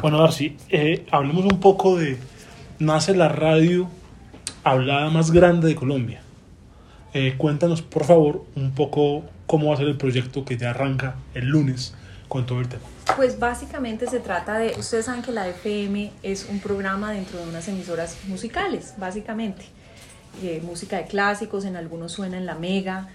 Bueno, Darcy, eh, hablemos un poco de. Nace la radio hablada más grande de Colombia. Eh, cuéntanos, por favor, un poco cómo va a ser el proyecto que ya arranca el lunes con todo el tema. Pues básicamente se trata de, ustedes saben que la FM es un programa dentro de unas emisoras musicales, básicamente. Eh, música de clásicos, en algunos suena en la mega,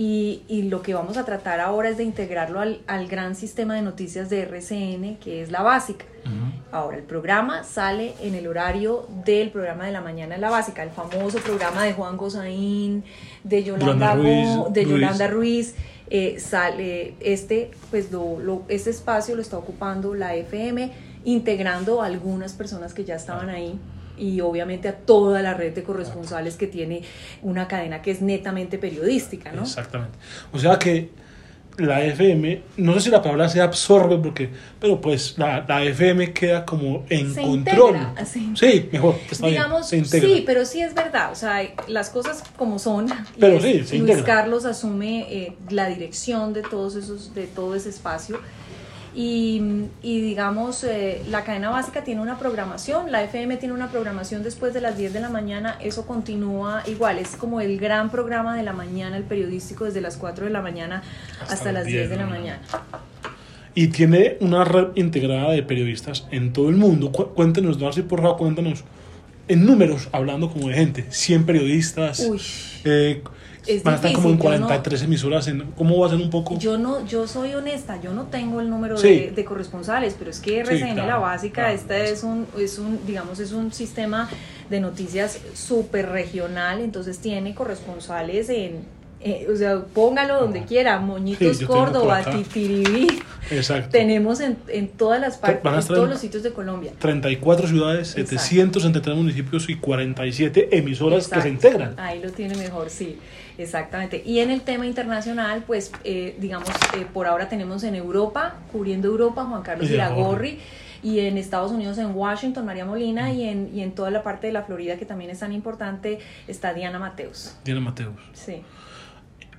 y, y, lo que vamos a tratar ahora es de integrarlo al, al, gran sistema de noticias de RCN, que es la básica. Uh -huh. Ahora, el programa sale en el horario del programa de la mañana en la básica, el famoso programa de Juan Gozaín, de Yolanda, Ruiz, de Yolanda Ruiz. Eh, sale este, pues lo, lo, este espacio lo está ocupando la FM, integrando a algunas personas que ya estaban ahí y obviamente a toda la red de corresponsales que tiene una cadena que es netamente periodística, ¿no? Exactamente. O sea que la FM, no sé si la palabra se absorbe, porque, pero pues la, la FM queda como en se control. Integra, sí. sí, mejor. Está Digamos, bien, se sí, pero sí es verdad, o sea, las cosas como son. Pero es, sí, se Luis integra. Carlos asume eh, la dirección de todos esos, de todo ese espacio. Y, y, digamos, eh, la cadena básica tiene una programación, la FM tiene una programación después de las 10 de la mañana, eso continúa igual, es como el gran programa de la mañana, el periodístico desde las 4 de la mañana hasta, hasta las 10 de la mañana. Y tiene una red integrada de periodistas en todo el mundo. Cu cuéntenos, Darcy, por favor, cuéntanos en números, hablando como de gente, 100 periodistas. Uy. Eh, es van a estar difícil, como en 43 yo no, emisoras. En, ¿Cómo va a ser un poco? Yo no, yo soy honesta, yo no tengo el número Sí. de, de corresponsales, pero es que RCN, Sí, claro, la básica, claro, esta es un, es un, digamos, es un sistema de noticias súper regional, entonces tiene corresponsales en, eh, o sea, póngalo donde quiera, Moñitos, Sí, Córdoba. Titiribí, Exacto. tenemos en, en todas las partes, en todos los sitios de Colombia. 34 ciudades, Exacto. 763 municipios y 47 emisoras que se integran. Ahí lo tiene mejor, sí, exactamente. Y en el tema internacional, pues, eh, digamos, eh, por ahora tenemos en Europa, cubriendo Europa, Juan Carlos Iragorri. Iragorri, y en Estados Unidos, en Washington, María Molina, y en, y en toda la parte de la Florida, que también es tan importante, está Diana Mateus. Diana Mateus. Sí.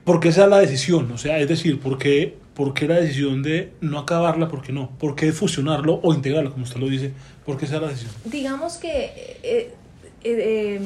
¿Por qué esa es la decisión? O sea, es decir, ¿por qué, por qué la decisión de no acabarla? ¿Por qué no? ¿Por qué fusionarlo o integrarlo, como usted lo dice? ¿Por qué esa es la decisión? Digamos que, eh, eh, eh,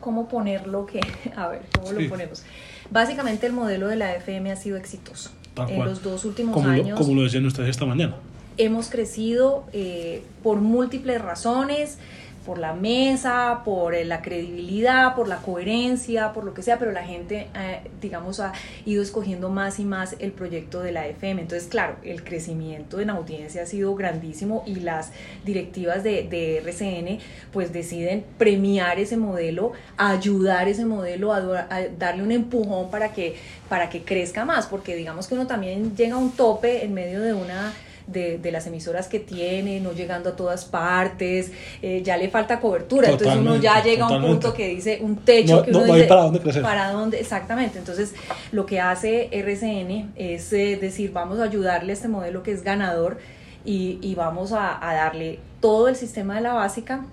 ¿cómo ponerlo? Que, a ver, ¿cómo Sí. lo ponemos? Básicamente el modelo de la FM ha sido exitoso. Tal en cual. los dos últimos Como lo, años como lo decían ustedes esta mañana. hemos crecido eh, por múltiples razones, por la mesa, por eh, la credibilidad, por la coherencia, por lo que sea, pero la gente, eh, digamos, ha ido escogiendo más y más el proyecto de la FM. Entonces, claro, el crecimiento en audiencia ha sido grandísimo y las directivas de, RCN pues deciden premiar ese modelo, ayudar ese modelo a, a darle un empujón para que, para que crezca más, porque digamos que uno también llega a un tope en medio de una de, de las emisoras que tiene, no llegando a todas partes, eh, ya le falta cobertura, entonces uno ya Totalmente, llega a un punto que dice un techo No- que no- uno no dice para dónde crecer. para dónde, exactamente, entonces lo que hace RCN es eh, decir, vamos a ayudarle a este modelo que es ganador y, y vamos a, a darle todo el sistema de la básica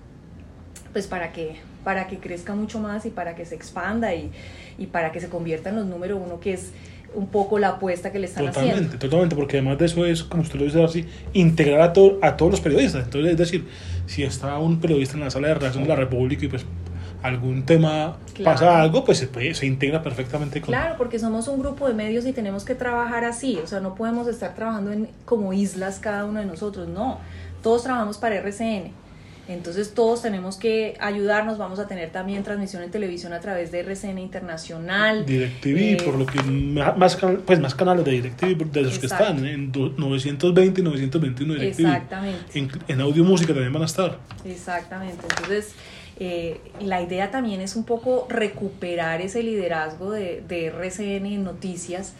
pues para que para que crezca mucho más y para que se expanda y, y para que se convierta en los número uno que es un poco la apuesta que le están Totalmente, haciendo. totalmente, porque además de eso es, como usted lo dice así, integrar a, to- a todos los periodistas. Entonces, es decir, si está un periodista en la sala de redacción de la República y pues algún tema Claro. pasa algo, pues se, puede- se integra perfectamente con... Claro, porque somos un grupo de medios y tenemos que trabajar así, o sea, no podemos estar trabajando en, como islas cada uno de nosotros, no, todos trabajamos para RCN. Entonces todos tenemos que ayudarnos, vamos a tener también transmisión en televisión a través de RCN Internacional. DirecTV, Eh, por lo que más, pues más canales de DirecTV, de los que están, en do- 920 y 921 DirecTV. Exactamente. En, en audio música también van a estar. Exactamente. Entonces, eh, la idea también es un poco recuperar ese liderazgo de, de RCN en noticias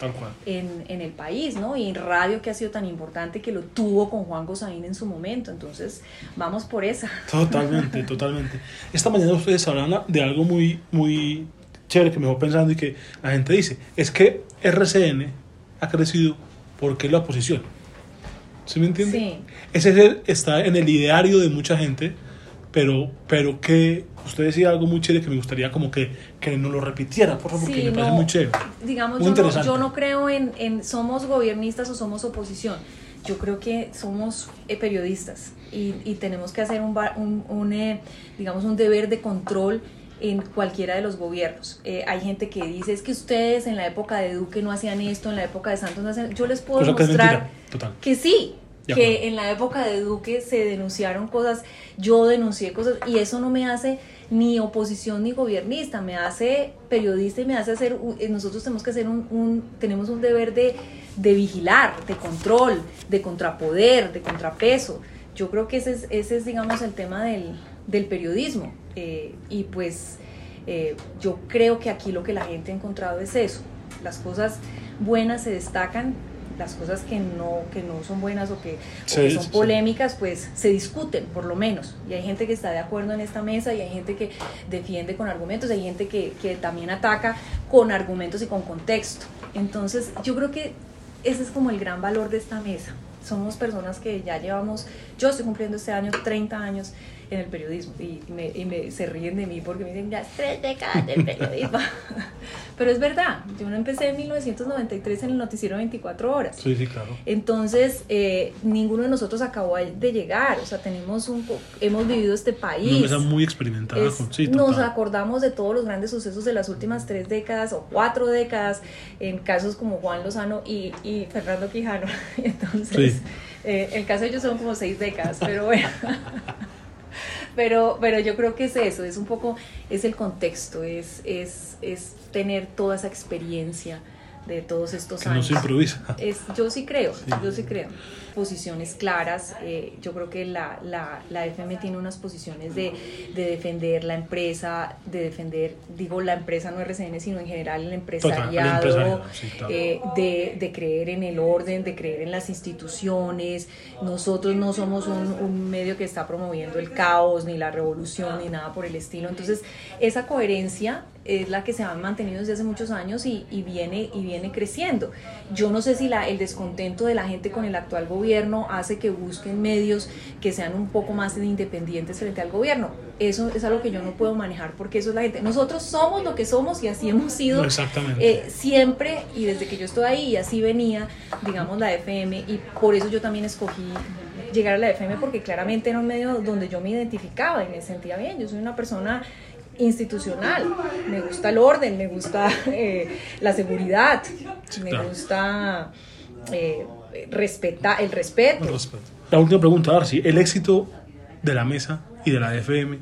en, en el país, ¿no? Y en radio que ha sido tan importante que lo tuvo con Juan Gozaín en su momento. Entonces, vamos por esa. Totalmente, totalmente. Esta mañana ustedes hablan de algo muy, muy chévere que me voy pensando y que la gente dice, es que RCN ha crecido porque es la oposición. ¿Sí me entiende? Sí. Ese es el- está en el ideario de mucha gente, pero, pero que usted decía algo muy chévere que me gustaría como que, que nos lo repitiera, por favor, porque Sí, me parece no, muy chévere. Digamos, Muy yo no, interesante. yo no creo en, en somos gobiernistas o somos oposición. yo creo que somos eh, periodistas y, y, tenemos que hacer un, un, un eh, digamos, un deber de control en cualquiera de los gobiernos. Eh, hay gente que dice, es que ustedes en la época de Duque no hacían esto, en la época de Santos no hacían... Yo les puedo demostrar que, sí, que en la época de Duque se denunciaron cosas, yo denuncié cosas y eso no me hace ni oposición ni gobernista, me hace periodista y me hace hacer, eh, nosotros tenemos que hacer un, un tenemos un deber de, de, vigilar, de control, de contrapoder, de contrapeso. Yo creo que ese es, ese es digamos, el tema del, del periodismo. Eh, y pues eh, yo creo que aquí lo que la gente ha encontrado es eso. Las cosas buenas se destacan, las cosas que no, que no son buenas o que, son polémicas, pues se discuten por lo menos. Y hay gente que está de acuerdo en esta mesa y hay gente que defiende con argumentos, hay gente que, que también ataca con argumentos y con contexto. Entonces yo creo que ese es como el gran valor de esta mesa. Somos personas que ya llevamos, yo estoy cumpliendo este año 30 años en el periodismo y, me, y me, se ríen de mí porque me dicen, ya tres décadas del periodismo. Pero es verdad, yo no empecé en 1993 en el noticiero 24 horas. Sí, sí, claro. Entonces, eh, ninguno de nosotros acabó de llegar, o sea, tenemos un hemos vivido este país. Una muy experimentada. nos acordamos de todos los grandes sucesos de las últimas tres décadas o cuatro décadas, en casos como Juan Lozano y, y Fernando Quijano. Entonces, eh, el caso de ellos son como seis décadas, pero bueno. pero, pero yo creo que es eso, es un poco, es el contexto, es, es, es tener toda esa experiencia de todos estos que años. No se improvisa. Es, yo sí creo, yo sí creo. Posiciones claras, eh, yo creo que la, la, la, FM tiene unas posiciones de, de, defender la empresa, de defender, digo la empresa no RCN, sino en general el empresariado, eh, de, de, creer en el orden, de creer en las instituciones. Nosotros no somos un, un medio que está promoviendo el caos, ni la revolución, ni nada por el estilo. Entonces, esa coherencia es la que se ha mantenido desde hace muchos años y, y, viene, y viene creciendo. Yo no sé si la, el descontento de la gente con el actual gobierno hace que busquen medios que sean un poco más independientes frente al gobierno. Eso es algo que yo no puedo manejar porque eso es la gente. Nosotros somos lo que somos y así hemos sido eh, siempre y desde que yo estoy ahí y así venía, digamos, la FM y por eso yo también escogí llegar a la FM porque claramente era un medio donde yo me identificaba y me sentía bien. Yo soy una persona institucional. Me gusta el orden, me gusta eh, la seguridad, me gusta eh, respeta, el respeto. La última pregunta, Darcy, el éxito de la mesa y de la FM,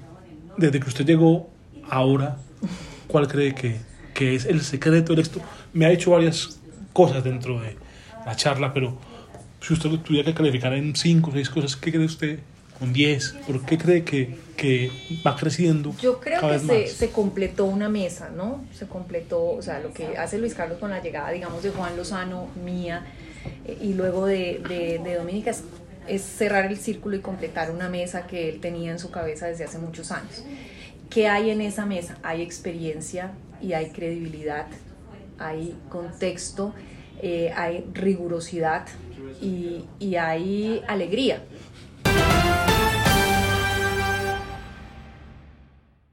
desde que usted llegó ahora, ¿cuál cree que, que es el secreto del éxito? Me ha dicho varias cosas dentro de la charla, pero si usted tuviera que calificar en cinco o seis cosas, ¿qué cree usted con 10? ¿Por qué cree que, que va creciendo? Yo creo que se, se, completó una mesa, ¿no? Se completó, o sea, lo que hace Luis Carlos con la llegada, digamos, de Juan Lozano, mía, eh, y luego de, de, de Dominica, es, es, cerrar el círculo y completar una mesa que él tenía en su cabeza desde hace muchos años. ¿Qué hay en esa mesa? Hay experiencia y hay credibilidad, hay contexto, eh, hay rigurosidad y, y hay alegría